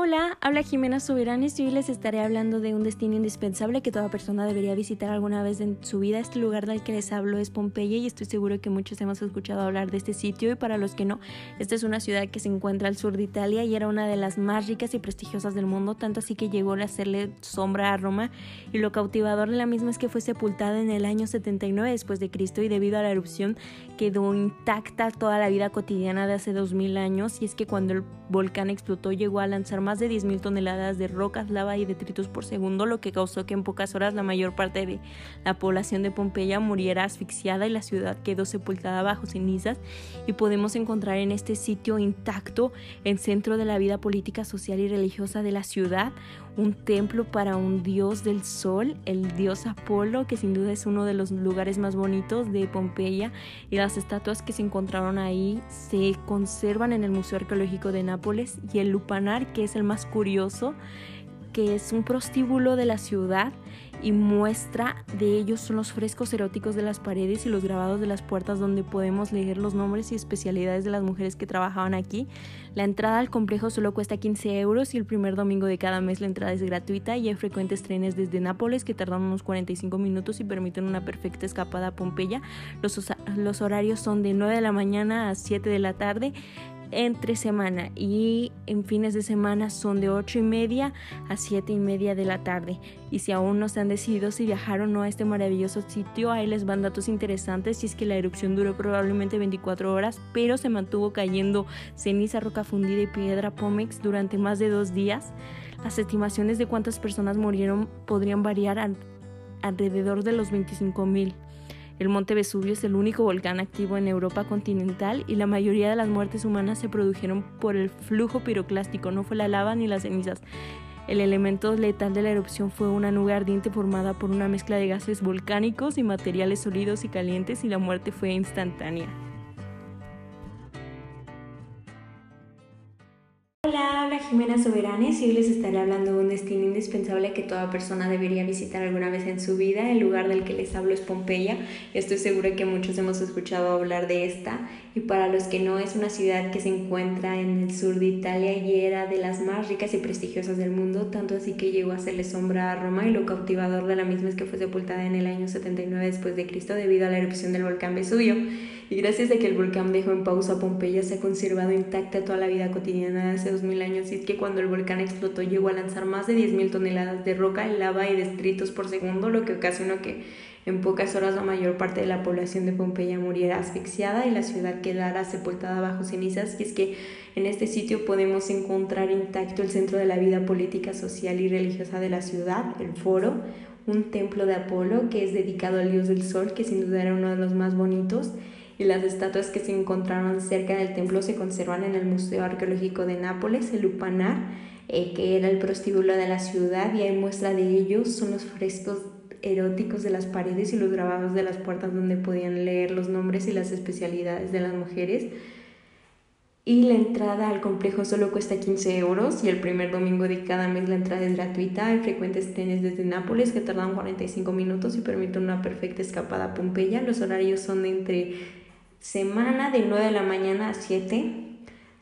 Hola, habla Jimena Soberanes y hoy les estaré hablando de un destino indispensable que toda persona debería visitar alguna vez en su vida. Este lugar del que les hablo es Pompeya y estoy seguro que muchos hemos escuchado hablar de este sitio. Y para los que no, esta es una ciudad que se encuentra al sur de Italia y era una de las más ricas y prestigiosas del mundo, tanto así que llegó a hacerle sombra a Roma. Y lo cautivador de la misma es que fue sepultada en el año 79 después de Cristo y debido a la erupción quedó intacta toda la vida cotidiana de hace 2000 años. Y es que cuando el volcán explotó llegó a lanzar más de 10.000 toneladas de rocas, lava y detritos por segundo, lo que causó que en pocas horas la mayor parte de la población de Pompeya muriera asfixiada y la ciudad quedó sepultada bajo cenizas. Y podemos encontrar en este sitio intacto, en centro de la vida política, social y religiosa de la ciudad, un templo para un dios del sol, el dios Apolo, que sin duda es uno de los lugares más bonitos de Pompeya, y las estatuas que se encontraron ahí se conservan en el Museo Arqueológico de Nápoles, y el lupanar, que es el más curioso, que es un prostíbulo de la ciudad y muestra de ellos son los frescos eróticos de las paredes y los grabados de las puertas donde podemos leer los nombres y especialidades de las mujeres que trabajaban aquí. La entrada al complejo solo cuesta 15 euros y el primer domingo de cada mes la entrada es gratuita y hay frecuentes trenes desde Nápoles que tardan unos 45 minutos y permiten una perfecta escapada a Pompeya. Los, los horarios son de 9 de la mañana a 7 de la tarde entre semana y en fines de semana son de 8 y media a 7 y media de la tarde. Y si aún no se han decidido si viajar o no a este maravilloso sitio, ahí les van datos interesantes. Y es que la erupción duró probablemente 24 horas, pero se mantuvo cayendo ceniza, roca fundida y piedra pómex durante más de dos días. Las estimaciones de cuántas personas murieron podrían variar alrededor de los 25 mil. El monte Vesubio es el único volcán activo en Europa continental y la mayoría de las muertes humanas se produjeron por el flujo piroclástico, no fue la lava ni las cenizas. El elemento letal de la erupción fue una nube ardiente formada por una mezcla de gases volcánicos y materiales sólidos y calientes y la muerte fue instantánea. Jimena Soberanes y hoy les estaré hablando de un destino indispensable que toda persona debería visitar alguna vez en su vida. El lugar del que les hablo es Pompeya. Estoy segura que muchos hemos escuchado hablar de esta y para los que no es una ciudad que se encuentra en el sur de Italia y era de las más ricas y prestigiosas del mundo, tanto así que llegó a hacerle sombra a Roma y lo cautivador de la misma es que fue sepultada en el año 79 después de Cristo debido a la erupción del volcán Vesubio. Y gracias a que el volcán dejó en pausa Pompeya se ha conservado intacta toda la vida cotidiana de hace 2000 años y que cuando el volcán explotó llegó a lanzar más de 10.000 toneladas de roca, lava y destritos por segundo, lo que ocasionó que en pocas horas la mayor parte de la población de Pompeya muriera asfixiada y la ciudad quedara sepultada bajo cenizas. Y es que en este sitio podemos encontrar intacto el centro de la vida política, social y religiosa de la ciudad, el foro, un templo de Apolo que es dedicado al dios del sol, que sin duda era uno de los más bonitos y las estatuas que se encontraron cerca del templo se conservan en el Museo Arqueológico de Nápoles, el Lupanar, eh, que era el prostíbulo de la ciudad y hay muestra de ellos, son los frescos eróticos de las paredes y los grabados de las puertas donde podían leer los nombres y las especialidades de las mujeres. Y la entrada al complejo solo cuesta 15 euros y el primer domingo de cada mes la entrada es gratuita. Hay frecuentes trenes desde Nápoles que tardan 45 minutos y permiten una perfecta escapada a Pompeya. Los horarios son de entre semana de 9 de la mañana a 7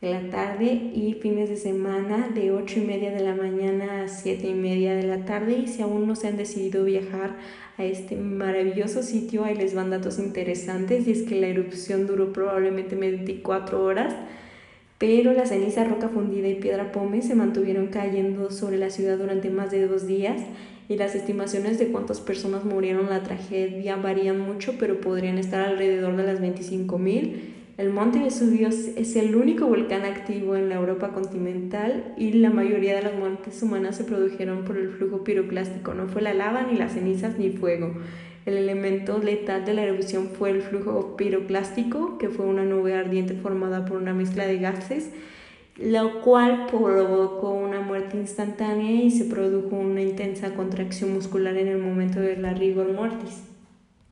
de la tarde y fines de semana de 8 y media de la mañana a 7 y media de la tarde. Y si aún no se han decidido viajar a este maravilloso sitio ahí les van datos interesantes. Y es que la erupción duró probablemente 24 horas pero la ceniza, roca fundida y piedra pome se mantuvieron cayendo sobre la ciudad durante más de dos días y las estimaciones de cuántas personas murieron en la tragedia varían mucho, pero podrían estar alrededor de las 25.000. El monte Vesubio es el único volcán activo en la Europa continental y la mayoría de las muertes humanas se produjeron por el flujo piroclástico. No fue la lava, ni las cenizas, ni fuego. El elemento letal de la erupción fue el flujo piroclástico, que fue una nube ardiente formada por una mezcla de gases, lo cual provocó una muerte instantánea y se produjo una intensa contracción muscular en el momento de la rigor mortis.